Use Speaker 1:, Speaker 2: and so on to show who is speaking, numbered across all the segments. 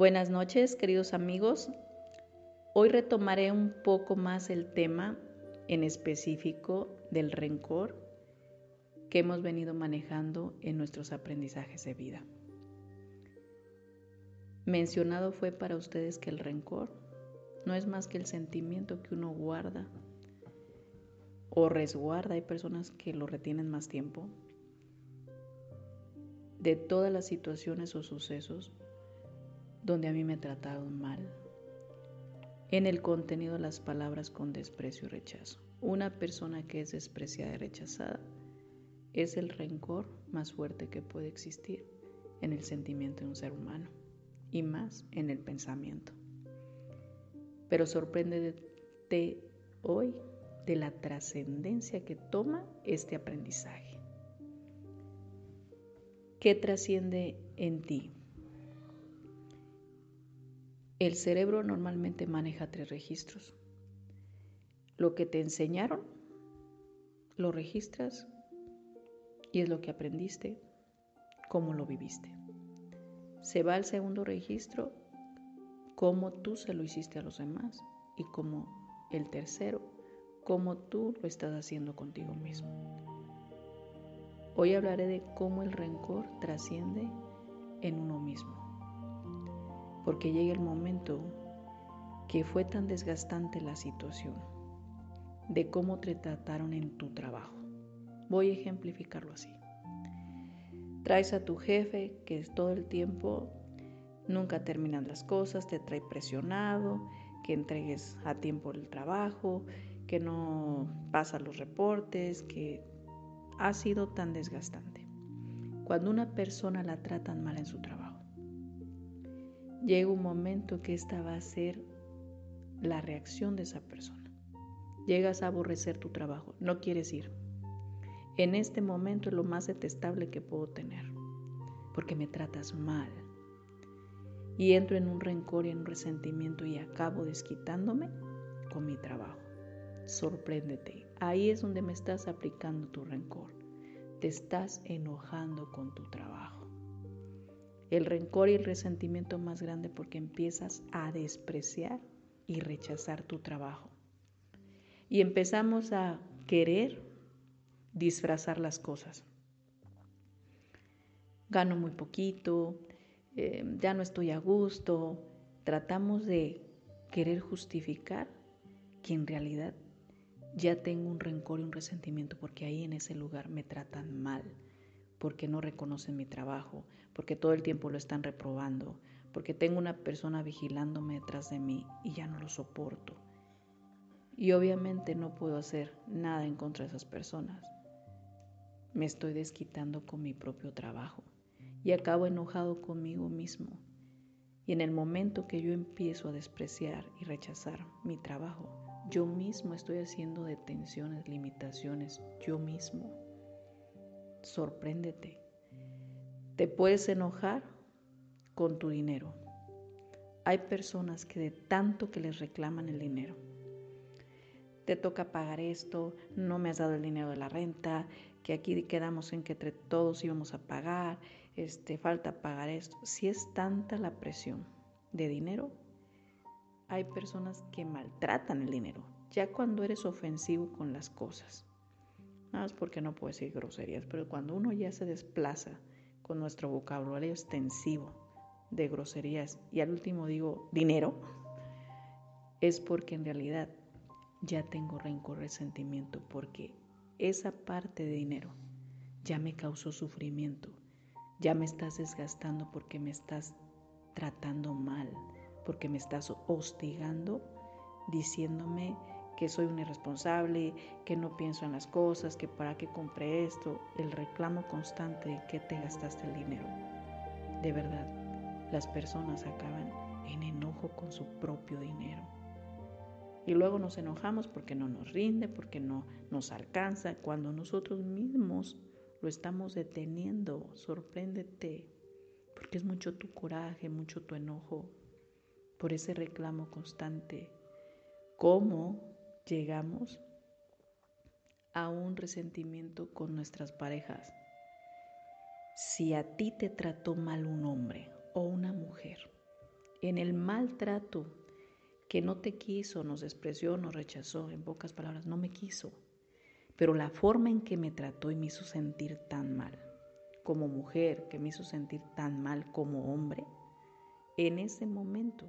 Speaker 1: Buenas noches, queridos amigos. Hoy retomaré un poco más el tema en específico del rencor que hemos venido manejando en nuestros aprendizajes de vida. Mencionado fue para ustedes que el rencor no es más que el sentimiento que uno guarda o resguarda, hay personas que lo retienen más tiempo, de todas las situaciones o sucesos donde a mí me trataron mal. En el contenido las palabras con desprecio y rechazo. Una persona que es despreciada y rechazada es el rencor más fuerte que puede existir en el sentimiento de un ser humano y más en el pensamiento. Pero sorpréndete hoy de la trascendencia que toma este aprendizaje. ¿Qué trasciende en ti? El cerebro normalmente maneja tres registros. Lo que te enseñaron, lo registras y es lo que aprendiste, cómo lo viviste. Se va al segundo registro, cómo tú se lo hiciste a los demás y como el tercero, cómo tú lo estás haciendo contigo mismo. Hoy hablaré de cómo el rencor trasciende en uno mismo porque llega el momento que fue tan desgastante la situación de cómo te trataron en tu trabajo. Voy a ejemplificarlo así. Traes a tu jefe que todo el tiempo nunca terminan las cosas, te trae presionado, que entregues a tiempo el trabajo, que no pasan los reportes, que ha sido tan desgastante. Cuando una persona la tratan mal en su trabajo, llega un momento que esta va a ser la reacción de esa persona. Llegas a aborrecer tu trabajo, no quieres ir. En este momento es lo más detestable que puedo tener, porque me tratas mal. Y entro en un rencor y en un resentimiento y acabo desquitándome con mi trabajo. Sorpréndete. Ahí es donde me estás aplicando tu rencor. Te estás enojando con tu trabajo el rencor y el resentimiento más grande porque empiezas a despreciar y rechazar tu trabajo. Y empezamos a querer disfrazar las cosas. Gano muy poquito, eh, ya no estoy a gusto. Tratamos de querer justificar que en realidad ya tengo un rencor y un resentimiento porque ahí en ese lugar me tratan mal porque no reconocen mi trabajo, porque todo el tiempo lo están reprobando, porque tengo una persona vigilándome detrás de mí y ya no lo soporto. Y obviamente no puedo hacer nada en contra de esas personas. Me estoy desquitando con mi propio trabajo y acabo enojado conmigo mismo. Y en el momento que yo empiezo a despreciar y rechazar mi trabajo, yo mismo estoy haciendo detenciones, limitaciones, yo mismo sorpréndete. Te puedes enojar con tu dinero. Hay personas que de tanto que les reclaman el dinero, te toca pagar esto, no me has dado el dinero de la renta, que aquí quedamos en que entre todos íbamos a pagar, este, falta pagar esto. Si es tanta la presión de dinero, hay personas que maltratan el dinero, ya cuando eres ofensivo con las cosas. Nada más porque no puedo decir groserías, pero cuando uno ya se desplaza con nuestro vocabulario extensivo de groserías y al último digo dinero, es porque en realidad ya tengo rencor, resentimiento, porque esa parte de dinero ya me causó sufrimiento, ya me estás desgastando porque me estás tratando mal, porque me estás hostigando, diciéndome que soy un irresponsable, que no pienso en las cosas, que para qué compré esto, el reclamo constante de que te gastaste el dinero. De verdad, las personas acaban en enojo con su propio dinero. Y luego nos enojamos porque no nos rinde, porque no nos alcanza, cuando nosotros mismos lo estamos deteniendo. Sorpréndete, porque es mucho tu coraje, mucho tu enojo por ese reclamo constante. ¿Cómo llegamos a un resentimiento con nuestras parejas. Si a ti te trató mal un hombre o una mujer, en el maltrato que no te quiso, nos despreció, nos rechazó, en pocas palabras, no me quiso, pero la forma en que me trató y me hizo sentir tan mal, como mujer, que me hizo sentir tan mal como hombre, en ese momento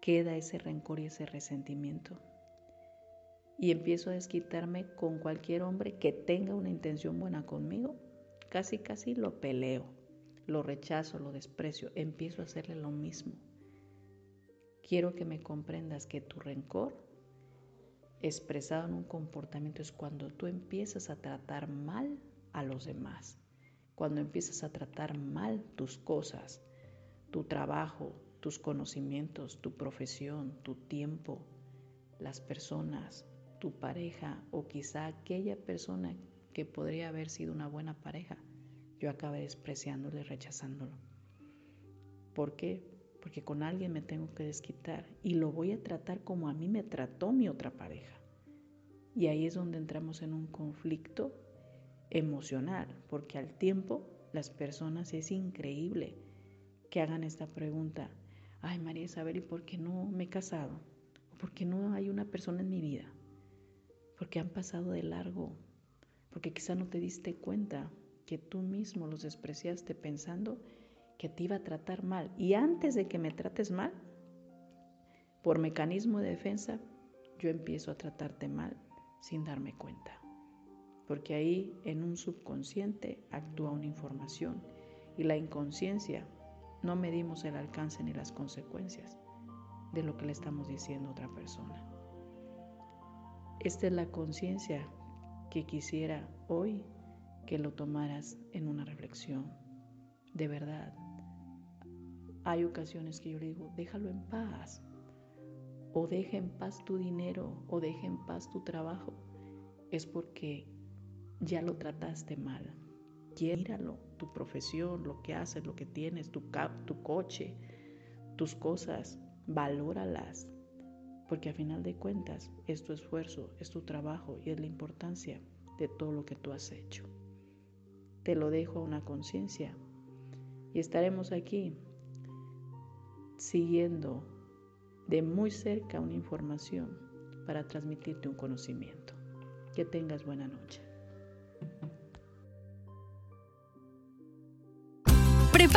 Speaker 1: queda ese rencor y ese resentimiento y empiezo a desquitarme con cualquier hombre que tenga una intención buena conmigo, casi casi lo peleo, lo rechazo, lo desprecio, empiezo a hacerle lo mismo. Quiero que me comprendas que tu rencor expresado en un comportamiento es cuando tú empiezas a tratar mal a los demás, cuando empiezas a tratar mal tus cosas, tu trabajo, tus conocimientos, tu profesión, tu tiempo, las personas, tu pareja o quizá aquella persona que podría haber sido una buena pareja, yo acabé despreciándolo y rechazándolo. ¿Por qué? Porque con alguien me tengo que desquitar y lo voy a tratar como a mí me trató mi otra pareja. Y ahí es donde entramos en un conflicto emocional, porque al tiempo las personas es increíble que hagan esta pregunta, ay María Isabel, ¿y por qué no me he casado? ¿Por qué no hay una persona en mi vida? Porque han pasado de largo, porque quizá no te diste cuenta que tú mismo los despreciaste pensando que te iba a tratar mal. Y antes de que me trates mal, por mecanismo de defensa, yo empiezo a tratarte mal sin darme cuenta. Porque ahí en un subconsciente actúa una información y la inconsciencia no medimos el alcance ni las consecuencias de lo que le estamos diciendo a otra persona. Esta es la conciencia que quisiera hoy que lo tomaras en una reflexión. De verdad, hay ocasiones que yo le digo, déjalo en paz. O deja en paz tu dinero o deja en paz tu trabajo. Es porque ya lo trataste mal. Míralo, tu profesión, lo que haces, lo que tienes, tu, tu coche, tus cosas, valóralas, porque a final de cuentas es tu esfuerzo, es tu trabajo y es la importancia de todo lo que tú has hecho. Te lo dejo a una conciencia y estaremos aquí siguiendo de muy cerca una información para transmitirte un conocimiento. Que tengas buena noche.